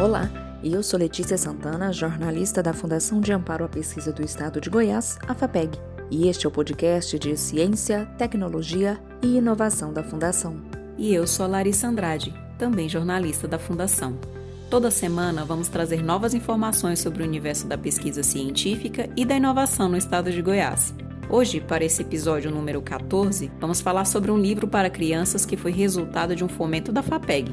Olá, eu sou Letícia Santana, jornalista da Fundação de Amparo à Pesquisa do Estado de Goiás, a FAPEG, e este é o podcast de Ciência, Tecnologia e Inovação da Fundação. E eu sou Larissa Andrade, também jornalista da Fundação. Toda semana vamos trazer novas informações sobre o universo da pesquisa científica e da inovação no estado de Goiás. Hoje, para esse episódio número 14, vamos falar sobre um livro para crianças que foi resultado de um fomento da FAPEG,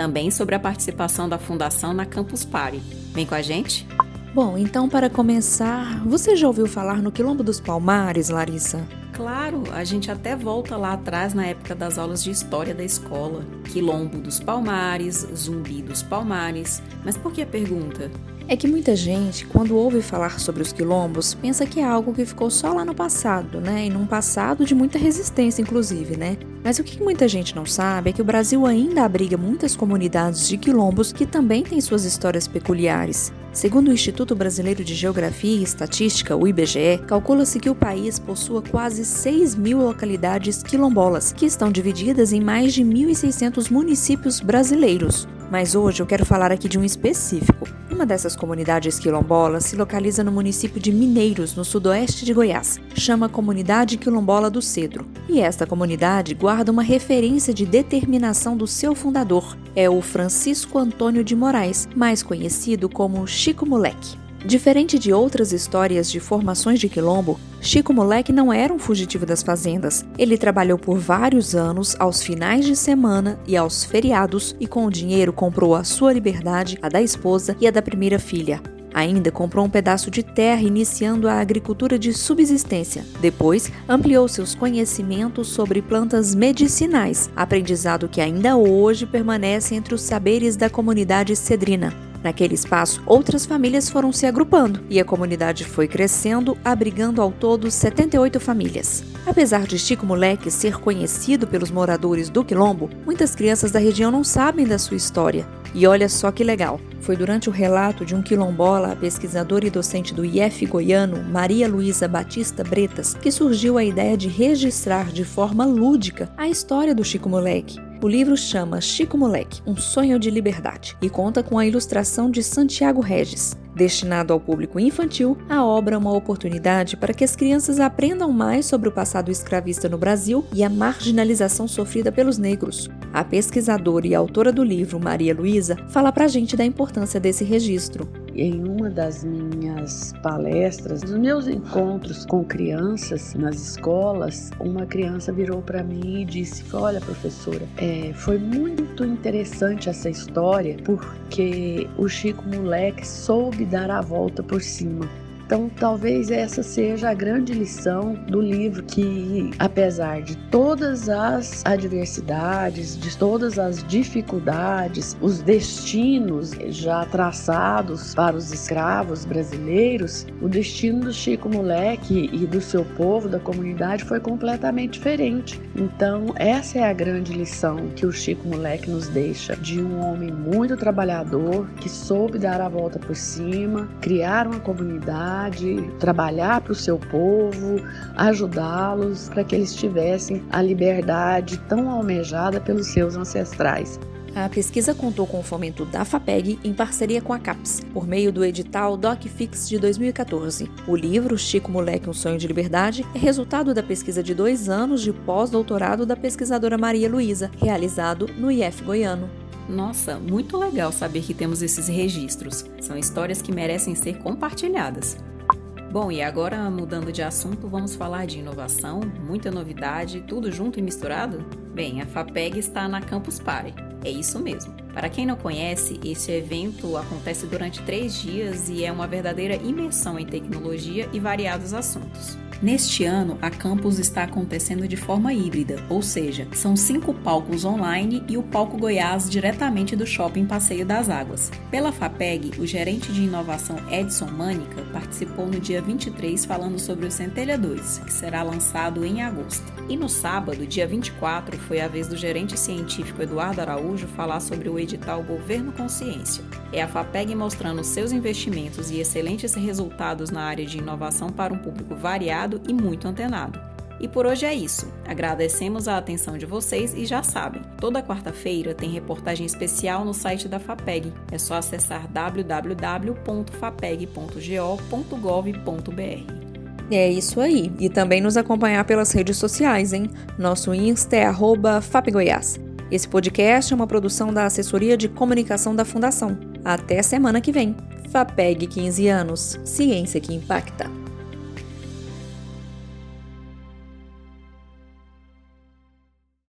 também sobre a participação da Fundação na Campus Party. Vem com a gente? Bom, então para começar, você já ouviu falar no Quilombo dos Palmares, Larissa? Claro, a gente até volta lá atrás na época das aulas de história da escola. Quilombo dos Palmares, Zumbi dos Palmares. Mas por que a pergunta? É que muita gente, quando ouve falar sobre os quilombos, pensa que é algo que ficou só lá no passado, né? E num passado de muita resistência, inclusive, né? Mas o que muita gente não sabe é que o Brasil ainda abriga muitas comunidades de quilombos que também têm suas histórias peculiares. Segundo o Instituto Brasileiro de Geografia e Estatística, o IBGE, calcula-se que o país possua quase 6 mil localidades quilombolas, que estão divididas em mais de 1.600 municípios brasileiros. Mas hoje eu quero falar aqui de um específico. Uma dessas comunidades quilombolas se localiza no município de Mineiros, no sudoeste de Goiás. Chama Comunidade Quilombola do Cedro. E esta comunidade guarda uma referência de determinação do seu fundador. É o Francisco Antônio de Moraes, mais conhecido como Chico Moleque. Diferente de outras histórias de formações de quilombo, Chico Moleque não era um fugitivo das fazendas. Ele trabalhou por vários anos aos finais de semana e aos feriados e com o dinheiro comprou a sua liberdade, a da esposa e a da primeira filha. Ainda comprou um pedaço de terra iniciando a agricultura de subsistência. Depois, ampliou seus conhecimentos sobre plantas medicinais, aprendizado que ainda hoje permanece entre os saberes da comunidade cedrina. Naquele espaço, outras famílias foram se agrupando e a comunidade foi crescendo, abrigando ao todo 78 famílias. Apesar de Chico Moleque ser conhecido pelos moradores do Quilombo, muitas crianças da região não sabem da sua história. E olha só que legal! Foi durante o relato de um quilombola, pesquisadora e docente do IF goiano, Maria Luísa Batista Bretas, que surgiu a ideia de registrar de forma lúdica a história do Chico Moleque. O livro chama Chico Moleque, Um Sonho de Liberdade e conta com a ilustração de Santiago Regis. Destinado ao público infantil, a obra é uma oportunidade para que as crianças aprendam mais sobre o passado escravista no Brasil e a marginalização sofrida pelos negros. A pesquisadora e autora do livro, Maria Luísa, fala pra gente da importância desse registro em uma das minhas palestras, nos meus encontros com crianças nas escolas, uma criança virou para mim e disse: Olha, professora, é, foi muito interessante essa história porque o Chico Moleque soube dar a volta por cima. Então, talvez essa seja a grande lição do livro, que apesar de todas as adversidades, de todas as dificuldades, os destinos já traçados para os escravos brasileiros, o destino do Chico Moleque e do seu povo, da comunidade, foi completamente diferente. Então, essa é a grande lição que o Chico Moleque nos deixa, de um homem muito trabalhador, que soube dar a volta por cima, criar uma comunidade trabalhar para o seu povo, ajudá-los para que eles tivessem a liberdade tão almejada pelos seus ancestrais. A pesquisa contou com o fomento da FAPEG em parceria com a CAPES, por meio do edital DocFix de 2014. O livro Chico Moleque Um Sonho de Liberdade é resultado da pesquisa de dois anos de pós-doutorado da pesquisadora Maria Luísa, realizado no IF Goiano. Nossa, muito legal saber que temos esses registros. São histórias que merecem ser compartilhadas. Bom, e agora mudando de assunto, vamos falar de inovação, muita novidade, tudo junto e misturado? Bem, a FAPEG está na Campus Party. É isso mesmo. Para quem não conhece, esse evento acontece durante três dias e é uma verdadeira imersão em tecnologia e variados assuntos. Neste ano, a campus está acontecendo de forma híbrida, ou seja, são cinco palcos online e o palco Goiás diretamente do Shopping Passeio das Águas. Pela FAPEG, o gerente de inovação Edson Mânica participou no dia 23 falando sobre o Centelha 2, que será lançado em agosto. E no sábado, dia 24, foi a vez do gerente científico Eduardo Araújo falar sobre o edital Governo Consciência. É a FAPEG mostrando seus investimentos e excelentes resultados na área de inovação para um público variado e muito antenado. E por hoje é isso. Agradecemos a atenção de vocês e já sabem, toda quarta-feira tem reportagem especial no site da FAPEG. É só acessar www.fapeg.go.gov.br. É isso aí. E também nos acompanhar pelas redes sociais, hein? Nosso Insta é FapGoiás. Esse podcast é uma produção da Assessoria de Comunicação da Fundação. Até semana que vem. FAPEG 15 anos. Ciência que impacta.